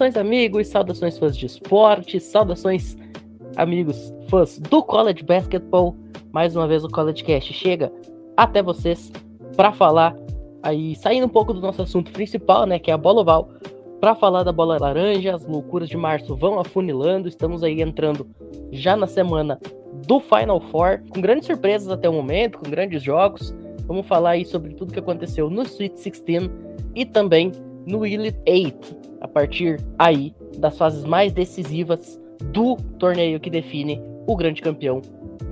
Saudações, amigos, saudações fãs de esporte, saudações, amigos fãs do College Basketball. Mais uma vez o College Cast chega até vocês para falar aí, saindo um pouco do nosso assunto principal, né, que é a bola oval, para falar da bola laranja, as loucuras de março vão afunilando, estamos aí entrando já na semana do Final Four, com grandes surpresas até o momento, com grandes jogos. Vamos falar aí sobre tudo que aconteceu no Sweet 16 e também no Elite 8, a partir aí das fases mais decisivas do torneio que define o grande campeão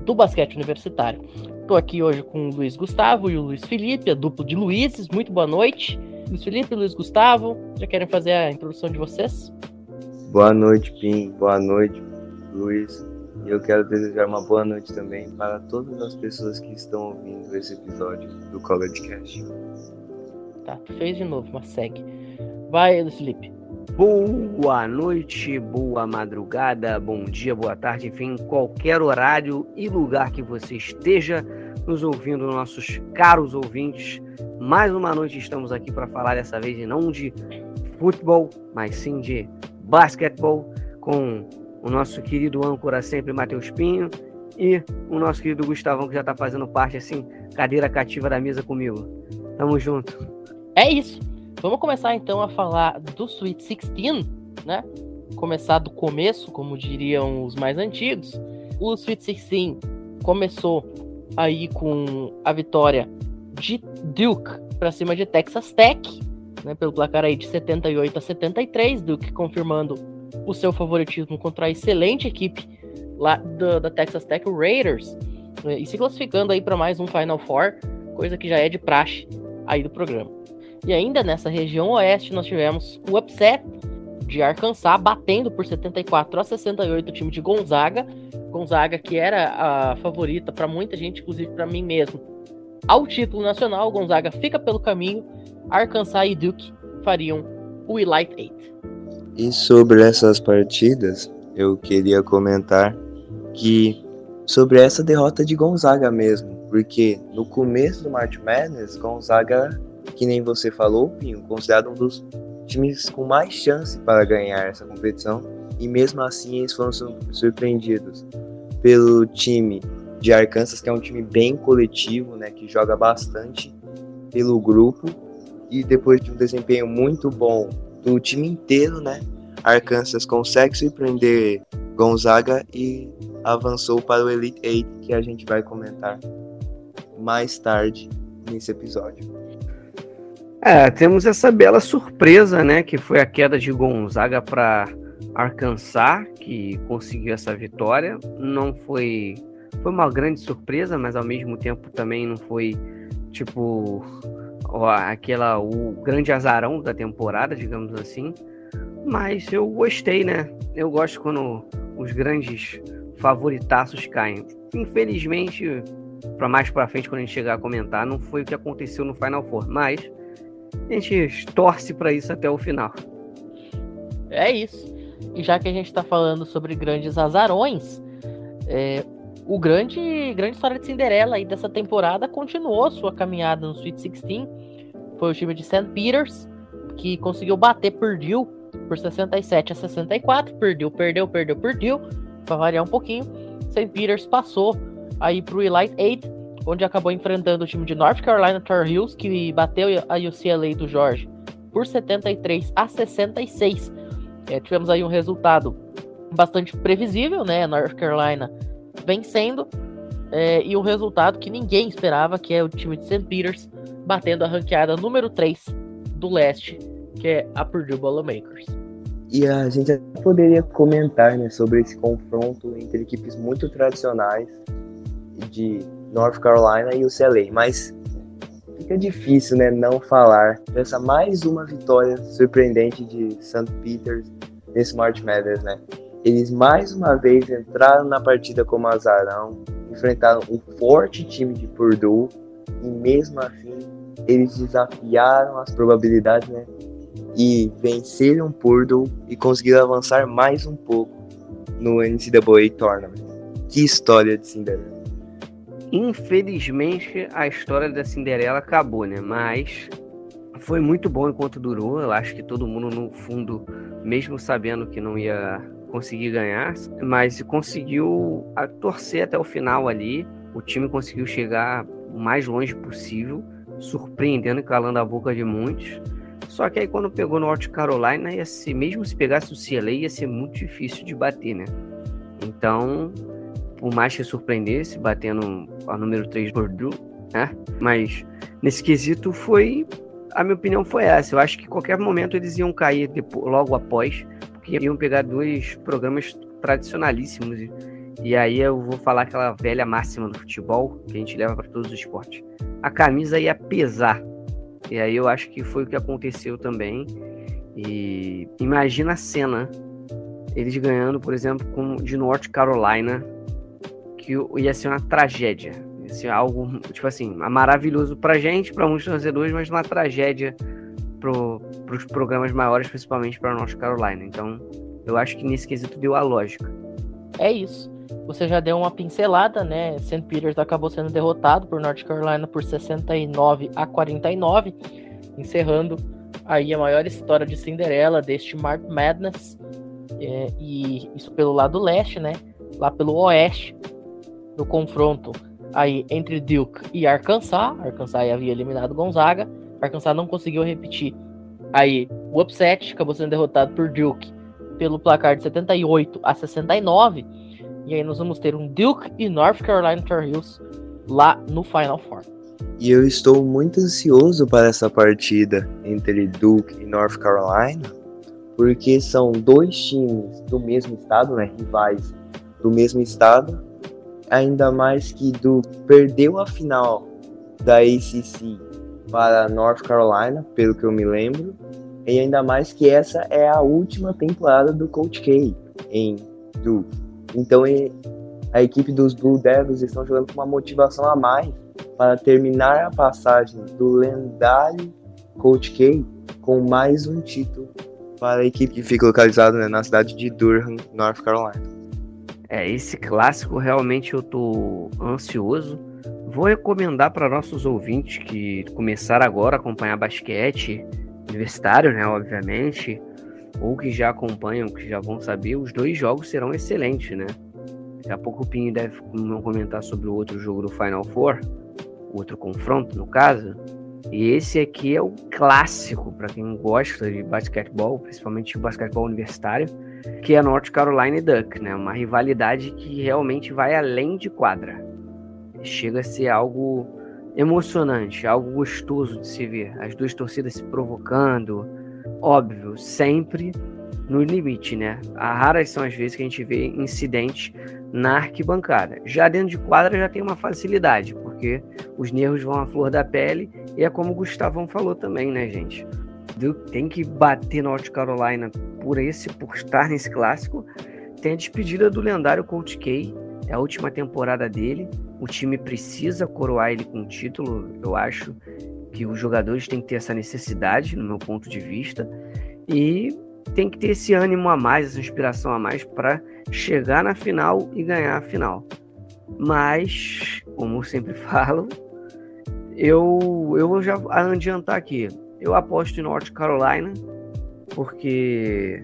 do basquete universitário. Estou aqui hoje com o Luiz Gustavo e o Luiz Felipe, a dupla de Luizes. Muito boa noite. Luiz Felipe e Luiz Gustavo, já querem fazer a introdução de vocês? Boa noite, Pim. Boa noite, Luiz. E eu quero desejar uma boa noite também para todas as pessoas que estão ouvindo esse episódio do College Cast. Tá, tu fez de novo, mas segue. Vai, Luiz Felipe. Boa noite, boa madrugada, bom dia, boa tarde, enfim, qualquer horário e lugar que você esteja nos ouvindo, nossos caros ouvintes. Mais uma noite estamos aqui para falar dessa vez não de futebol, mas sim de basquetebol com o nosso querido âncora sempre, Matheus Pinho, e o nosso querido Gustavão, que já está fazendo parte, assim, cadeira cativa da mesa comigo. Tamo junto. É isso. Vamos começar então a falar do Sweet 16, né? Começar do começo, como diriam os mais antigos. O Sweet 16 começou aí com a vitória de Duke para cima de Texas Tech, né, pelo placar aí de 78 a 73, Duke confirmando o seu favoritismo contra a excelente equipe lá da, da Texas Tech Raiders né, e se classificando aí para mais um Final Four, coisa que já é de praxe aí do programa. E ainda nessa região oeste nós tivemos o upset de Arkansas batendo por 74 a 68 o time de Gonzaga, Gonzaga que era a favorita para muita gente, inclusive para mim mesmo. Ao título nacional, Gonzaga fica pelo caminho, Arkansas e Duke fariam o Elite Eight. E sobre essas partidas, eu queria comentar que sobre essa derrota de Gonzaga mesmo, porque no começo do March Madness, Gonzaga, que nem você falou, Pinho, considerado um dos times com mais chance para ganhar essa competição, e mesmo assim eles foram surpreendidos pelo time de Arkansas, que é um time bem coletivo, né, que joga bastante pelo grupo, e depois de um desempenho muito bom do time inteiro, né? Arkansas consegue surpreender Gonzaga e avançou para o Elite Eight, que a gente vai comentar mais tarde nesse episódio. É, temos essa bela surpresa, né, que foi a queda de Gonzaga para Arkansas, que conseguiu essa vitória. Não foi foi uma grande surpresa, mas ao mesmo tempo também não foi tipo aquela o grande azarão da temporada, digamos assim. Mas eu gostei, né? Eu gosto quando os grandes favoritaços caem. Infelizmente, para mais para frente quando a gente chegar a comentar, não foi o que aconteceu no Final Four, mas a gente torce para isso até o final. É isso. E já que a gente está falando sobre grandes azarões, é, o grande, grande história de Cinderela aí dessa temporada continuou sua caminhada no Sweet 16. Foi o time de St. Peters, que conseguiu bater Purdue por 67 a 64. Perdeu, perdeu, perdeu, perdeu. Para variar um pouquinho. St. Peters passou aí para o Elite 8, onde acabou enfrentando o time de North Carolina Tar Heels, que bateu a UCLA do Jorge por 73 a 66. É, tivemos aí um resultado bastante previsível, né? North Carolina vencendo. É, e o resultado que ninguém esperava, que é o time de St. Peters batendo a ranqueada número 3 do leste, que é a Purdue Boilermakers. E a gente poderia comentar né, sobre esse confronto entre equipes muito tradicionais de North Carolina e o CLA, mas fica difícil né, não falar dessa mais uma vitória surpreendente de St. Peters nesse March Madness, né? Eles mais uma vez entraram na partida como azarão, enfrentaram um forte time de Purdue e mesmo assim eles desafiaram as probabilidades, né? E venceram Purdue e conseguiram avançar mais um pouco no NCAA Tournament. Que história de Cinderela! Infelizmente a história da Cinderela acabou, né? Mas foi muito bom enquanto durou. Eu acho que todo mundo, no fundo, mesmo sabendo que não ia conseguir ganhar, mas conseguiu torcer até o final ali. O time conseguiu chegar o mais longe possível, surpreendendo e calando a boca de muitos. Só que aí quando pegou North Carolina, ia ser, mesmo se pegasse o CLA, ia ser muito difícil de bater, né? Então, por mais que surpreendesse, batendo a número 3 por Drew, né? Mas nesse quesito foi. A minha opinião foi essa. Eu acho que qualquer momento eles iam cair depois, logo após, porque iam pegar dois programas tradicionalíssimos. E, e aí eu vou falar aquela velha máxima do futebol que a gente leva para todos os esportes. A camisa ia pesar. E aí eu acho que foi o que aconteceu também. E imagina a cena eles ganhando, por exemplo, com, de North Carolina, que ia ser uma tragédia. Ia ser algo, tipo assim, maravilhoso pra gente, pra muitos torcedores, mas uma tragédia pro, pros programas maiores, principalmente para North Carolina. Então, eu acho que nesse quesito deu a lógica. É isso. Você já deu uma pincelada, né? St. Peters acabou sendo derrotado por North Carolina por 69 a 49, encerrando aí a maior história de Cinderela deste March Madness. É, e isso pelo lado leste, né? Lá pelo oeste, no confronto aí entre Duke e Arkansas. Arkansas havia eliminado Gonzaga. Arkansas não conseguiu repetir aí o upset, acabou sendo derrotado por Duke pelo placar de 78 a 69. E aí nós vamos ter um Duke e North Carolina Tar Heels lá no Final Four. E eu estou muito ansioso para essa partida entre Duke e North Carolina, porque são dois times do mesmo estado, né, rivais do mesmo estado, ainda mais que do perdeu a final da ACC para North Carolina, pelo que eu me lembro, e ainda mais que essa é a última temporada do Coach K em Duke. Então a equipe dos Blue Devils estão jogando com uma motivação a mais para terminar a passagem do lendário Coach K com mais um título para a equipe que fica localizada né, na cidade de Durham, North Carolina. É, esse clássico realmente eu tô ansioso. Vou recomendar para nossos ouvintes que começaram agora a acompanhar basquete universitário, né, obviamente, ou que já acompanham, que já vão saber, os dois jogos serão excelentes, né? Daqui a pouco o Pinho deve comentar sobre o outro jogo do Final Four, outro confronto, no caso. E esse aqui é o clássico para quem gosta de basquetebol, principalmente o basquetebol universitário que é North Carolina Duck, né? Uma rivalidade que realmente vai além de quadra. Chega a ser algo emocionante, algo gostoso de se ver. As duas torcidas se provocando, óbvio, sempre no limite, né? Raras são as vezes que a gente vê incidentes na arquibancada. Já dentro de quadra já tem uma facilidade, porque os nervos vão à flor da pele e é como o Gustavão falou também, né, gente? Tem que bater North Carolina por esse, por estar nesse clássico. Tem a despedida do lendário Coach K, é a última temporada dele. O time precisa coroar ele com título. Eu acho que os jogadores têm que ter essa necessidade, no meu ponto de vista, e tem que ter esse ânimo a mais, essa inspiração a mais para chegar na final e ganhar a final. Mas, como eu sempre falo, eu, eu vou já adiantar aqui. Eu aposto em North Carolina, porque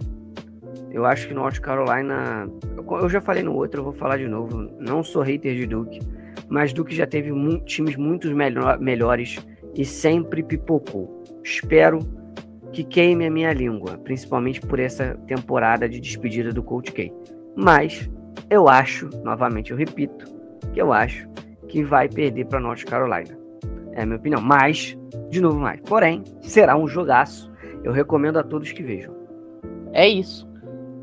eu acho que North Carolina. Eu já falei no outro, eu vou falar de novo. Não sou hater de Duke, mas Duke já teve mu times muito melhor, melhores e sempre pipocou. Espero que queime a minha língua, principalmente por essa temporada de despedida do Coach K. Mas eu acho, novamente eu repito, que eu acho que vai perder para North Carolina. É a minha opinião. Mas de novo mais. Porém, será um jogaço. Eu recomendo a todos que vejam. É isso.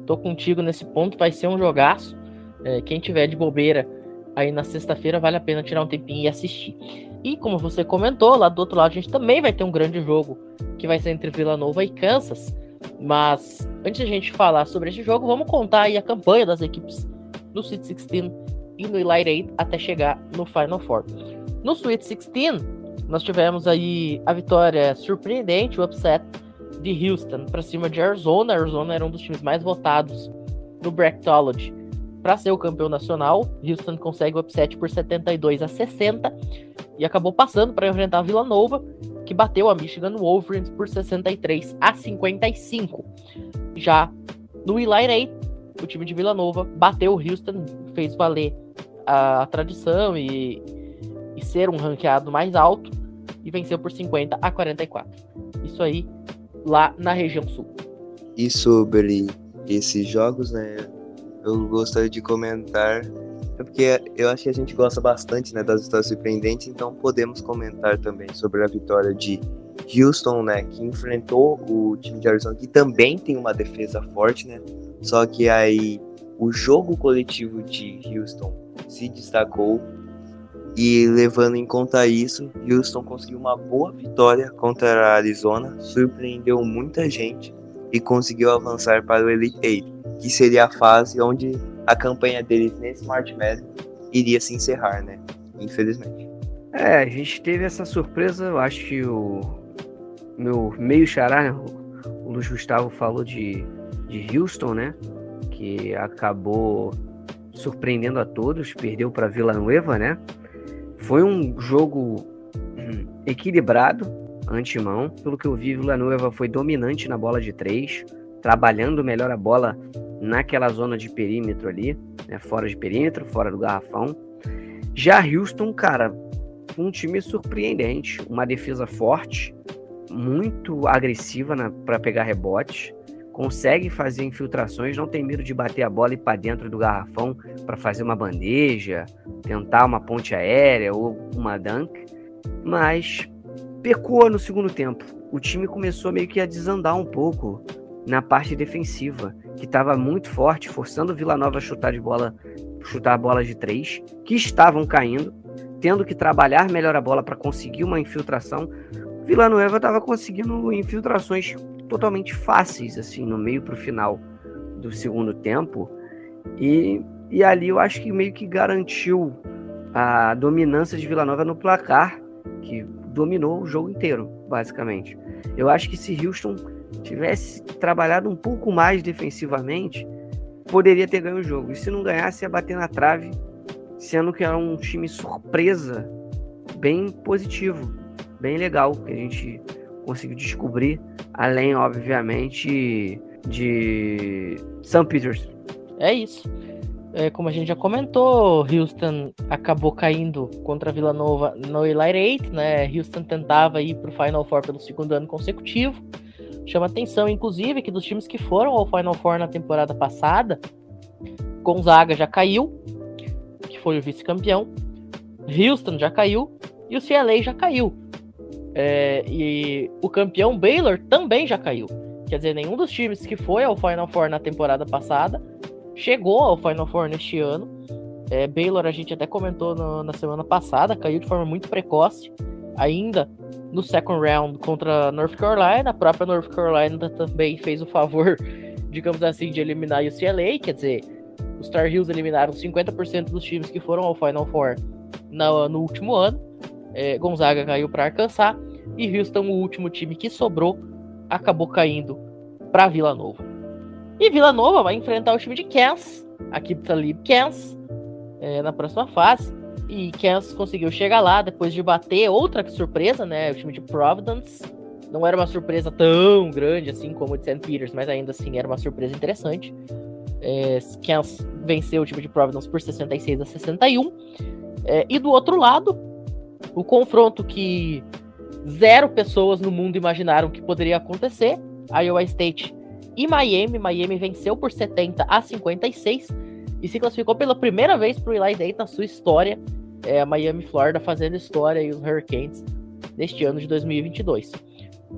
Tô contigo nesse ponto, vai ser um jogaço. É, quem tiver de bobeira aí na sexta-feira, vale a pena tirar um tempinho e assistir. E como você comentou, lá do outro lado a gente também vai ter um grande jogo, que vai ser entre Vila Nova e Kansas. Mas antes de a gente falar sobre esse jogo, vamos contar aí a campanha das equipes no Sweet 16 e no Elite 8 até chegar no Final Four. No Sweet 16, nós tivemos aí a vitória surpreendente, o upset de Houston para cima de Arizona. Arizona era um dos times mais votados no Bracketology para ser o campeão nacional. Houston consegue o upset por 72 a 60 e acabou passando para enfrentar a Vila Nova, que bateu a Michigan Wolverines por 63 a 55. Já no Elite o time de Vila Nova bateu o Houston, fez valer a, a tradição e, e ser um ranqueado mais alto e venceu por 50 a 44. Isso aí lá na região sul. E sobre esses jogos, né? Eu gostaria de comentar é porque eu acho que a gente gosta bastante, né, das histórias surpreendentes, então podemos comentar também sobre a vitória de Houston, né, que enfrentou o time de Arizona, que também tem uma defesa forte, né? Só que aí o jogo coletivo de Houston se destacou e levando em conta isso, Houston conseguiu uma boa vitória contra a Arizona, surpreendeu muita gente e conseguiu avançar para o Elite Eight, que seria a fase onde a campanha deles nesse March Madness iria se encerrar, né? Infelizmente. É, a gente teve essa surpresa, eu acho que o meu meio xará, né? o Luiz Gustavo falou de, de Houston, né? Que acabou surpreendendo a todos, perdeu para Vila Nova, né? Foi um jogo hum, equilibrado, antemão. Pelo que eu vi, Vila Nova foi dominante na bola de três, trabalhando melhor a bola naquela zona de perímetro ali, né? fora de perímetro, fora do garrafão. Já Houston, cara, um time surpreendente, uma defesa forte, muito agressiva para pegar rebotes, consegue fazer infiltrações, não tem medo de bater a bola e para dentro do garrafão para fazer uma bandeja, tentar uma ponte aérea ou uma dunk, mas pecou no segundo tempo. O time começou meio que a desandar um pouco na parte defensiva, que estava muito forte, forçando o Vila Nova a chutar de bola, chutar bolas de três, que estavam caindo, tendo que trabalhar melhor a bola para conseguir uma infiltração. Vila Nova estava conseguindo infiltrações totalmente fáceis, assim, no meio para o final do segundo tempo. E, e ali eu acho que meio que garantiu a dominância de Vila Nova no placar, que dominou o jogo inteiro, basicamente. Eu acho que se Houston tivesse trabalhado um pouco mais defensivamente, poderia ter ganho o jogo. E se não ganhasse, ia bater na trave, sendo que era um time surpresa, bem positivo, bem legal, que a gente conseguiu descobrir, além, obviamente, de St. Peters. É isso. É, como a gente já comentou, Houston acabou caindo contra a Vila Nova no Elite 8, né? Houston tentava ir para o Final Four pelo segundo ano consecutivo. Chama atenção, inclusive, que dos times que foram ao Final Four na temporada passada, Gonzaga já caiu, que foi o vice-campeão, Houston já caiu e o CLA já caiu. É, e o campeão Baylor também já caiu. Quer dizer, nenhum dos times que foi ao Final Four na temporada passada chegou ao Final Four neste ano. É, Baylor, a gente até comentou no, na semana passada, caiu de forma muito precoce, ainda no second round contra North Carolina. A própria North Carolina também fez o favor, digamos assim, de eliminar o UCLA. Quer dizer, os Star Heels eliminaram 50% dos times que foram ao Final Four no, no último ano. É, Gonzaga caiu para Arkansas e Houston, o último time que sobrou, acabou caindo para Vila Nova. E Vila Nova vai enfrentar o time de Kansas, aqui Talib Kansas, é, na próxima fase. E Kansas conseguiu chegar lá depois de bater outra surpresa, né? O time de Providence. Não era uma surpresa tão grande assim como o de St. Peters, mas ainda assim era uma surpresa interessante. É, Kansas venceu o time de Providence por 66 a 61. É, e do outro lado, o confronto que zero pessoas no mundo imaginaram que poderia acontecer. Iowa State e Miami. Miami venceu por 70 a 56 e se classificou pela primeira vez para o Elite Eight na sua história. É, Miami, Florida fazendo história e os Hurricanes neste ano de 2022.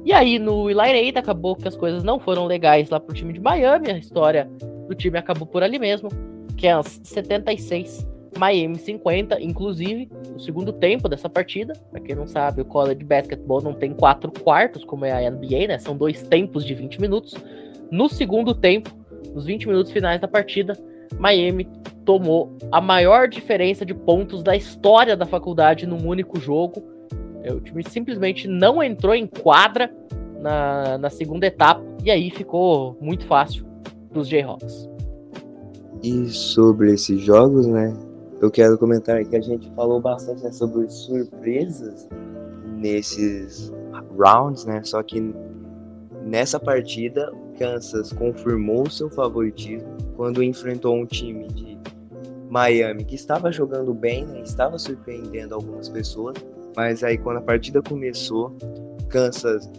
E aí no Eight acabou que as coisas não foram legais lá para o time de Miami. A história do time acabou por ali mesmo. Kansas 76 Miami 50, inclusive, o segundo tempo dessa partida. Pra quem não sabe, o college basketball não tem quatro quartos, como é a NBA, né? São dois tempos de 20 minutos. No segundo tempo, nos 20 minutos finais da partida, Miami tomou a maior diferença de pontos da história da faculdade num único jogo. É, o time simplesmente não entrou em quadra na, na segunda etapa e aí ficou muito fácil para os Jayhawks. E sobre esses jogos, né? Eu quero comentar que a gente falou bastante né, sobre surpresas nesses rounds, né? Só que nessa partida, Kansas confirmou seu favoritismo quando enfrentou um time de Miami que estava jogando bem, né? estava surpreendendo algumas pessoas, mas aí quando a partida começou, Kansas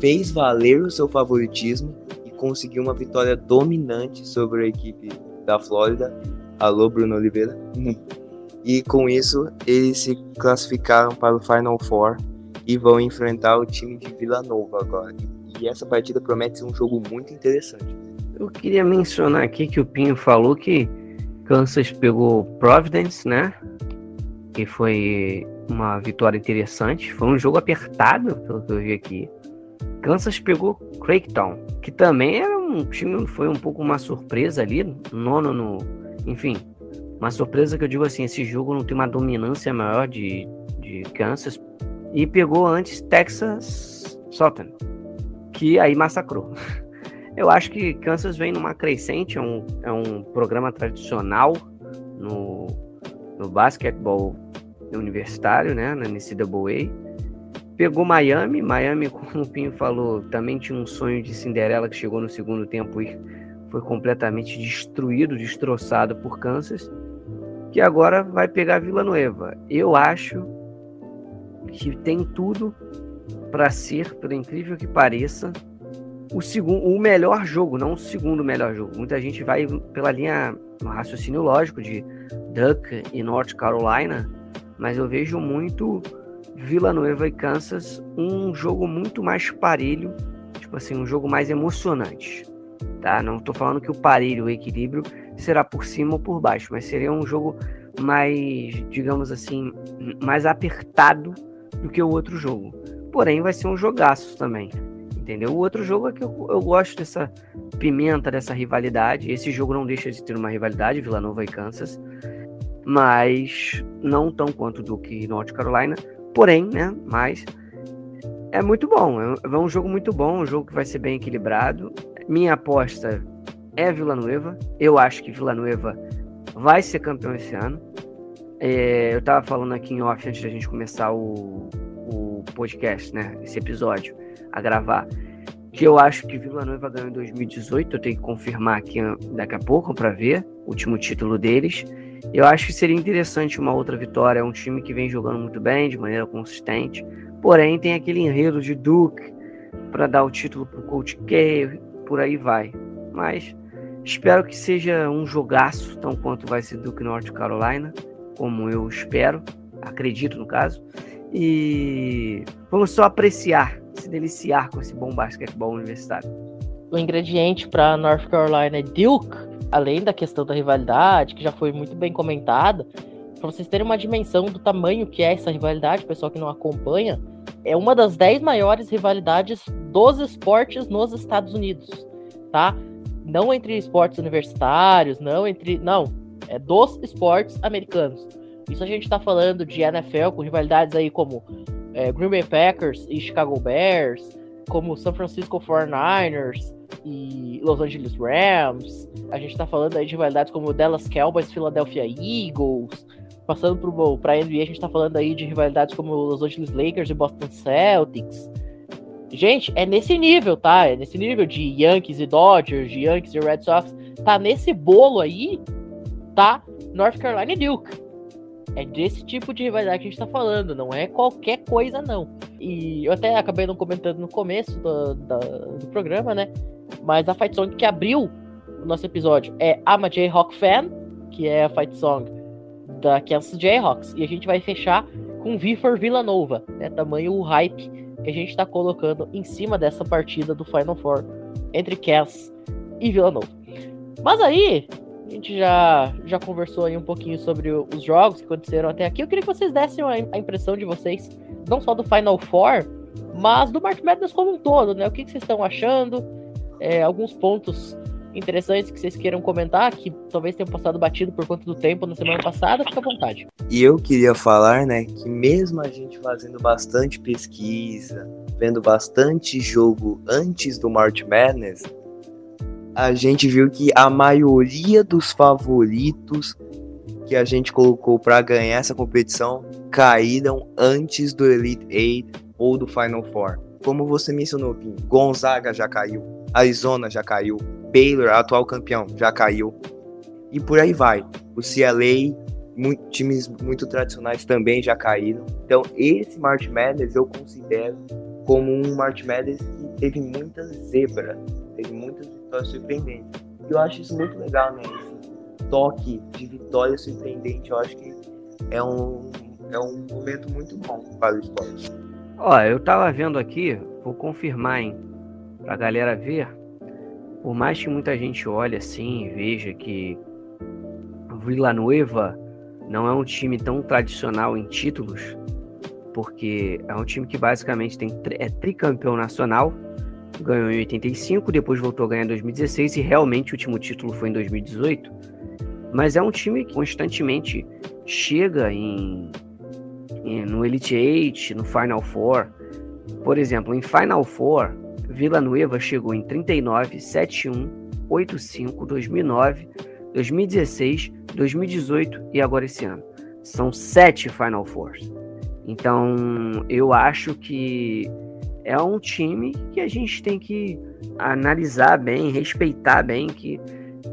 fez valer o seu favoritismo e conseguiu uma vitória dominante sobre a equipe da Flórida. Alô, Bruno Oliveira. E com isso, eles se classificaram para o Final Four e vão enfrentar o time de Vila Nova agora. E essa partida promete ser um jogo muito interessante. Eu queria mencionar aqui que o Pinho falou que Kansas pegou Providence, né? Que foi uma vitória interessante. Foi um jogo apertado, pelo que eu vi aqui. Kansas pegou Craigtown, que também era um time, foi um pouco uma surpresa ali, nono no. Enfim, uma surpresa que eu digo assim: esse jogo não tem uma dominância maior de, de Kansas. E pegou antes Texas Southern, que aí massacrou. Eu acho que Kansas vem numa crescente, é um, é um programa tradicional no, no basquetebol universitário, né, na NCAA. Pegou Miami, Miami, como o Pinho falou, também tinha um sonho de Cinderela que chegou no segundo tempo e foi completamente destruído, destroçado por Kansas, que agora vai pegar Vila Nova. Eu acho que tem tudo para ser, por incrível que pareça, o segundo, o melhor jogo, não o segundo melhor jogo. Muita gente vai pela linha no raciocínio lógico de Duck e North Carolina, mas eu vejo muito Vila Nova e Kansas um jogo muito mais parelho, tipo assim, um jogo mais emocionante. Tá? Não estou falando que o parelho, o equilíbrio será por cima ou por baixo, mas seria um jogo mais, digamos assim, mais apertado do que o outro jogo. Porém, vai ser um jogaço também entendeu? O outro jogo é que eu, eu gosto dessa pimenta, dessa rivalidade. Esse jogo não deixa de ter uma rivalidade, Vila Nova e Kansas, mas não tão quanto do que North Carolina. Porém, né? Mas é muito bom. É, é um jogo muito bom, um jogo que vai ser bem equilibrado. Minha aposta é Vila Nova. Eu acho que Vila Nova vai ser campeão esse ano. É, eu tava falando aqui em off antes da gente começar o, o podcast, né? Esse episódio a gravar. Que eu acho que Vila Nova ganhou em 2018. Eu tenho que confirmar aqui daqui a pouco para ver o último título deles. Eu acho que seria interessante uma outra vitória. É um time que vem jogando muito bem, de maneira consistente. Porém, tem aquele enredo de Duke para dar o título para o Coach K, por aí vai. Mas espero que seja um jogaço, tão quanto vai ser Duke North Carolina, como eu espero, acredito no caso. E vamos só apreciar se deliciar com esse bom basquetebol universitário. O ingrediente para North Carolina é Duke, além da questão da rivalidade, que já foi muito bem comentada, para vocês terem uma dimensão do tamanho que é essa rivalidade, pessoal que não acompanha, é uma das dez maiores rivalidades dos esportes nos Estados Unidos, tá? Não entre esportes universitários, não entre. Não, é dos esportes americanos. Isso a gente está falando de NFL com rivalidades aí como é, Green Bay Packers e Chicago Bears, como San Francisco 49ers e Los Angeles Rams. A gente tá falando aí de rivalidades como Dallas Cowboys, Philadelphia Eagles. Passando para a NBA, a gente tá falando aí de rivalidades como Los Angeles Lakers e Boston Celtics. Gente, é nesse nível, tá? É nesse nível de Yankees e Dodgers, de Yankees e Red Sox. Tá nesse bolo aí, tá? North Carolina e Duke. É desse tipo de rivalidade que a gente tá falando, não é qualquer coisa, não. E eu até acabei não comentando no começo do, do, do programa, né? Mas a fight song que abriu o nosso episódio é a Jayhawk Fan, que é a fight song da Kansas Jayhawks. E a gente vai fechar com V for Villanova, né? Tamanho o hype que a gente tá colocando em cima dessa partida do Final Four entre Kansas e Villanova. Mas aí, a gente já, já conversou aí um pouquinho sobre os jogos que aconteceram até aqui. Eu queria que vocês dessem a impressão de vocês, não só do Final Four, mas do March Madness como um todo, né? O que, vocês estão achando? É, alguns pontos interessantes que vocês queiram comentar, que talvez tenham passado batido por conta do tempo na semana passada, fica à vontade. E eu queria falar, né, que mesmo a gente fazendo bastante pesquisa, vendo bastante jogo antes do March Madness, a gente viu que a maioria dos favoritos que a gente colocou para ganhar essa competição caíram antes do Elite Eight ou do Final Four. como você mencionou, Pim, Gonzaga já caiu, Arizona já caiu, Baylor, atual campeão, já caiu. E por aí vai. O CLA, muito, times muito tradicionais também já caíram. Então, esse March Madness eu considero como um March Madness que teve muitas zebras, teve muitas vitórias surpreendentes. E eu acho isso muito legal, né? Esse toque de vitória surpreendente, eu acho que é um, é um momento muito bom para o esporte. Ó, eu tava vendo aqui, vou confirmar, hein, pra galera ver. Por mais que muita gente olhe assim e veja que Vila Nova não é um time tão tradicional em títulos, porque é um time que basicamente tem, é tricampeão nacional, ganhou em 85, depois voltou a ganhar em 2016 e realmente o último título foi em 2018. Mas é um time que constantemente chega em, em no Elite Eight, no Final Four. Por exemplo, em Final Four, Vila Nova chegou em 39, 71, 85, 2009, 2016, 2018 e agora esse ano. São sete Final Fours. Então, eu acho que é um time que a gente tem que analisar bem, respeitar bem, que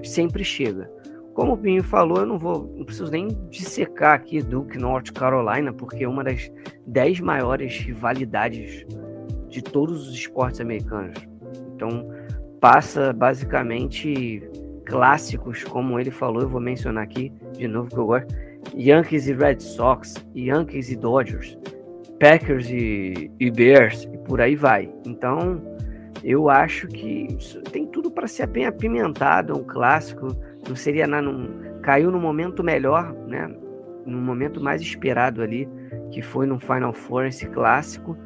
sempre chega. Como o Pinho falou, eu não vou, não preciso nem dissecar aqui Duke North Carolina, porque é uma das dez maiores rivalidades de todos os esportes americanos. Então, passa basicamente clássicos, como ele falou, eu vou mencionar aqui de novo que eu gosto: Yankees e Red Sox, Yankees e Dodgers. Packers e, e Bears e por aí vai. Então, eu acho que tem tudo para ser bem apimentado, é um clássico. Não seria nada, não, caiu no momento melhor, né? No momento mais esperado ali, que foi no Final Four esse clássico.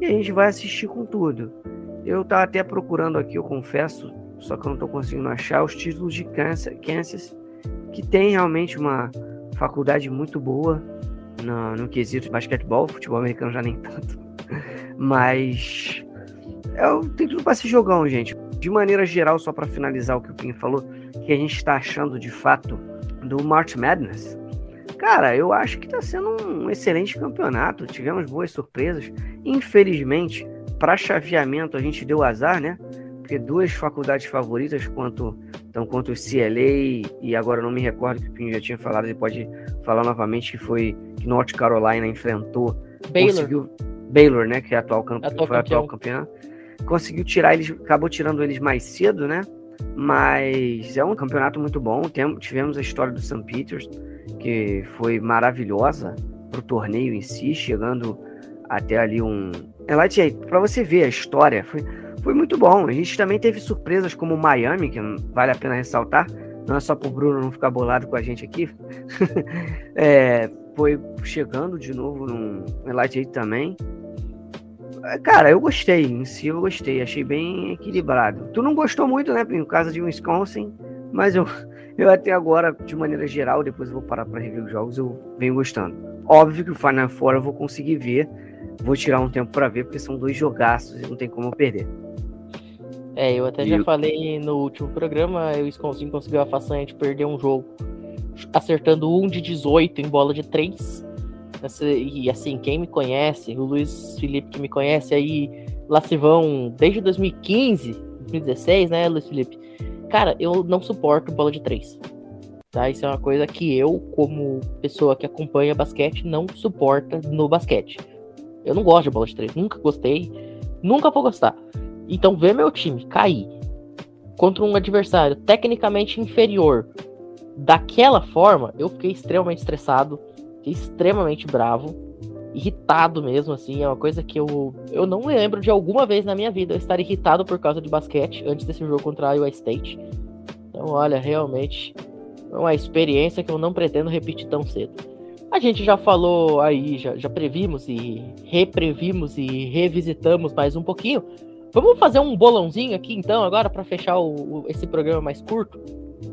E a gente vai assistir com tudo. Eu tava até procurando aqui, eu confesso, só que eu não estou conseguindo achar os títulos de Kansas, Kansas, que tem realmente uma faculdade muito boa no, no quesito de basquetebol, futebol americano já nem tanto. Mas é, tem tudo para se jogar, gente. De maneira geral, só para finalizar o que o Pim falou, que a gente está achando de fato do March Madness. Cara, eu acho que está sendo um excelente campeonato. Tivemos boas surpresas. Infelizmente, para chaveamento a gente deu azar, né? Porque duas faculdades favoritas, quanto então, quanto o CLA, e agora não me recordo que o Pinho já tinha falado, ele pode falar novamente que foi que North Carolina enfrentou. Baylor. Conseguiu, Baylor, né? Que é atual, campe, atual foi campeão. atual campeão. Conseguiu tirar eles, acabou tirando eles mais cedo, né? Mas é um campeonato muito bom. Tem, tivemos a história do St. Peters, que foi maravilhosa para o torneio em si, chegando até ali um. É lá, para você ver a história, foi, foi muito bom. A gente também teve surpresas como Miami, que vale a pena ressaltar. Não é só pro Bruno não ficar bolado com a gente aqui. é, foi chegando de novo no 8 também. É, cara, eu gostei. Em si eu gostei. Achei bem equilibrado. Tu não gostou muito, né, Em caso de Wisconsin. Mas eu, eu até agora, de maneira geral, depois eu vou parar para rever os jogos, eu venho gostando. Óbvio que o Final Four eu vou conseguir ver. Vou tirar um tempo para ver, porque são dois jogaços e não tem como eu perder. É, eu até e já eu... falei no último programa, o Wisconsin conseguiu a façanha de perder um jogo acertando um de 18 em bola de 3. E assim, quem me conhece, o Luiz Felipe que me conhece aí, lá se vão desde 2015, 2016, né, Luiz Felipe? Cara, eu não suporto bola de 3. Tá? Isso é uma coisa que eu, como pessoa que acompanha basquete, não suporta no basquete. Eu não gosto de bola de 3, nunca gostei, nunca vou gostar. Então, ver meu time cair contra um adversário tecnicamente inferior daquela forma, eu fiquei extremamente estressado, fiquei extremamente bravo, irritado mesmo, assim. É uma coisa que eu, eu não lembro de alguma vez na minha vida eu estar irritado por causa de basquete antes desse jogo contra a Iowa State. Então, olha, realmente é uma experiência que eu não pretendo repetir tão cedo. A gente já falou aí, já, já previmos e reprevimos e revisitamos mais um pouquinho Vamos fazer um bolãozinho aqui então, agora, para fechar o, o, esse programa mais curto,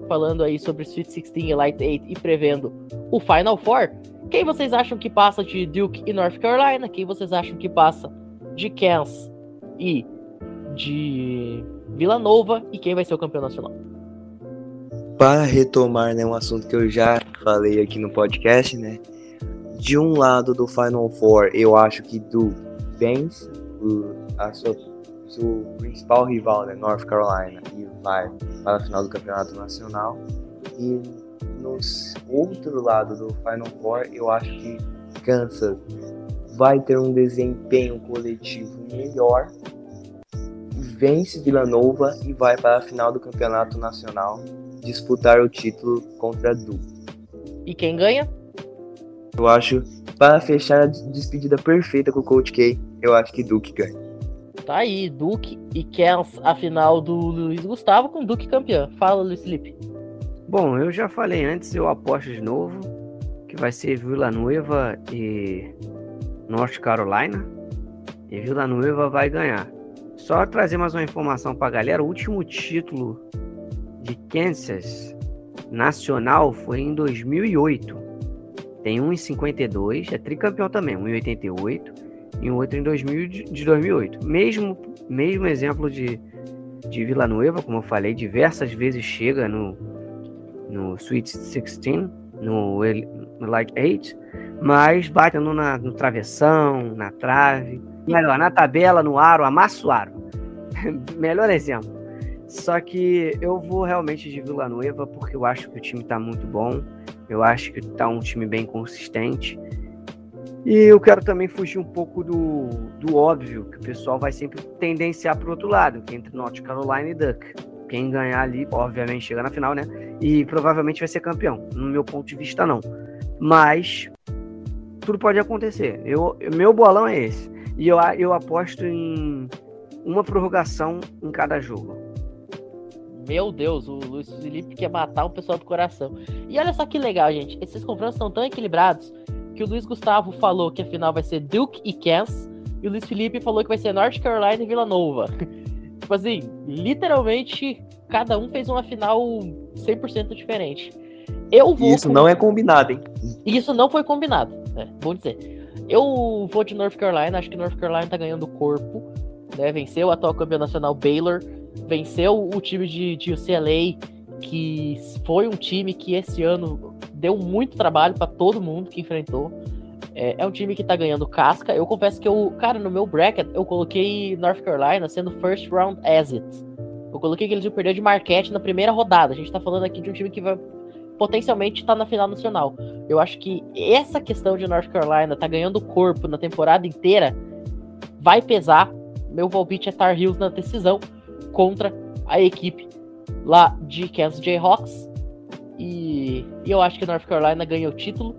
falando aí sobre Sweet 16 e Light 8 e prevendo o Final Four. Quem vocês acham que passa de Duke e North Carolina? Quem vocês acham que passa de Kansas e de Vila Nova? E quem vai ser o campeão nacional? Para retomar né, um assunto que eu já falei aqui no podcast, né? De um lado do Final Four, eu acho que Duke vence a sua, seu principal rival, né, North Carolina, e vai para a final do campeonato nacional. E no outro lado do Final Four, eu acho que Kansas vai ter um desempenho coletivo melhor, vence Vila Nova e vai para a final do campeonato nacional disputar o título contra Duke. E quem ganha? Eu acho, para fechar a despedida perfeita com o Coach K, eu acho que Duke ganha. Tá aí, Duke e Kels, a final do Luiz Gustavo com Duke campeão. Fala, Luiz Felipe. Bom, eu já falei antes, eu aposto de novo que vai ser Vila Nueva e North Carolina. E Vila Nueva vai ganhar. Só trazer mais uma informação para a galera: o último título de Kansas nacional foi em 2008. Tem um em 52, é tricampeão também, um em 88 e um outro em 2000, de 2008. Mesmo, mesmo exemplo de, de Vila Nueva, como eu falei, diversas vezes chega no, no Sweet 16, no, no Light 8, mas batendo na, no travessão, na trave, melhor, na tabela, no aro, amassa o aro. Melhor exemplo. Só que eu vou realmente de Vila Nueva porque eu acho que o time está muito bom. Eu acho que está um time bem consistente. E eu quero também fugir um pouco do, do óbvio, que o pessoal vai sempre tendenciar para o outro lado, que é entre North Carolina e Duck. Quem ganhar ali, obviamente, chega na final, né? E provavelmente vai ser campeão. No meu ponto de vista, não. Mas tudo pode acontecer. Eu, meu bolão é esse. E eu, eu aposto em uma prorrogação em cada jogo. Meu Deus, o Luiz Felipe quer matar o pessoal do coração. E olha só que legal, gente. Esses confrontos estão tão equilibrados que o Luiz Gustavo falou que a final vai ser Duke e Kansas. E o Luiz Felipe falou que vai ser North Carolina e Vila Nova. tipo assim, literalmente, cada um fez uma final 100% diferente. Eu vou. Isso com... não é combinado, hein? Isso não foi combinado, né? Vou dizer. Eu vou de North Carolina, acho que North Carolina tá ganhando corpo, né? Venceu o atual campeão nacional Baylor venceu o time de, de UCLA, que foi um time que esse ano deu muito trabalho para todo mundo que enfrentou. É, é, um time que tá ganhando casca. Eu confesso que eu, cara, no meu bracket, eu coloquei North Carolina sendo first round exit. Eu coloquei que eles iam perder de Marquette na primeira rodada. A gente tá falando aqui de um time que vai potencialmente estar tá na final nacional. Eu acho que essa questão de North Carolina tá ganhando corpo na temporada inteira vai pesar. Meu palpite é Tar Heels na decisão contra a equipe lá de Kansas Jayhawks. E, e eu acho que North Carolina ganha o título.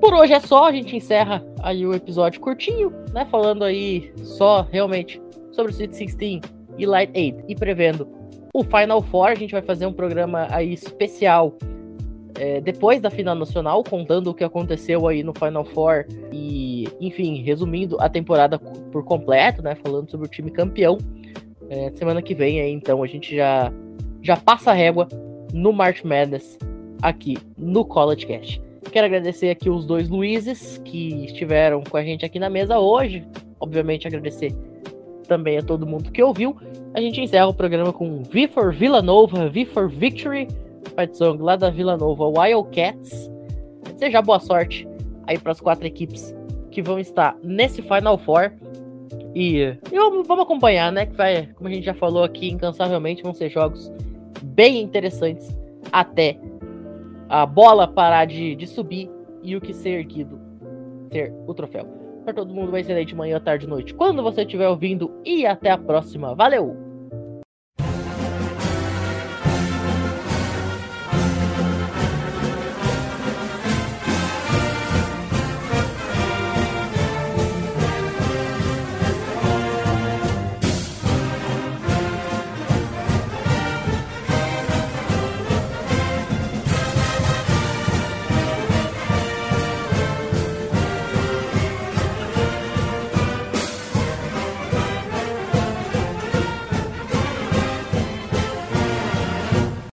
Por hoje é só, a gente encerra aí o episódio curtinho, né? Falando aí só realmente sobre o Sweet 16 e Light 8 e prevendo o Final Four. A gente vai fazer um programa aí especial é, depois da final nacional, contando o que aconteceu aí no Final Four e, enfim, resumindo a temporada por completo, né? Falando sobre o time campeão. É, semana que vem, aí, então, a gente já, já passa a régua no March Madness aqui no College Cast. Quero agradecer aqui os dois Luizes que estiveram com a gente aqui na mesa hoje. Obviamente, agradecer também a todo mundo que ouviu. A gente encerra o programa com V for Vila Nova, V for Victory, fight song lá da Vila Nova Wildcats. Seja boa sorte aí para as quatro equipes que vão estar nesse Final Four. E, vamos, acompanhar, né? Que vai, como a gente já falou aqui, incansavelmente, vão ser jogos bem interessantes até a bola parar de, de subir e o que ser erguido ter o troféu. Para todo mundo, vai ser aí de manhã, tarde, noite, quando você estiver ouvindo. E até a próxima. Valeu!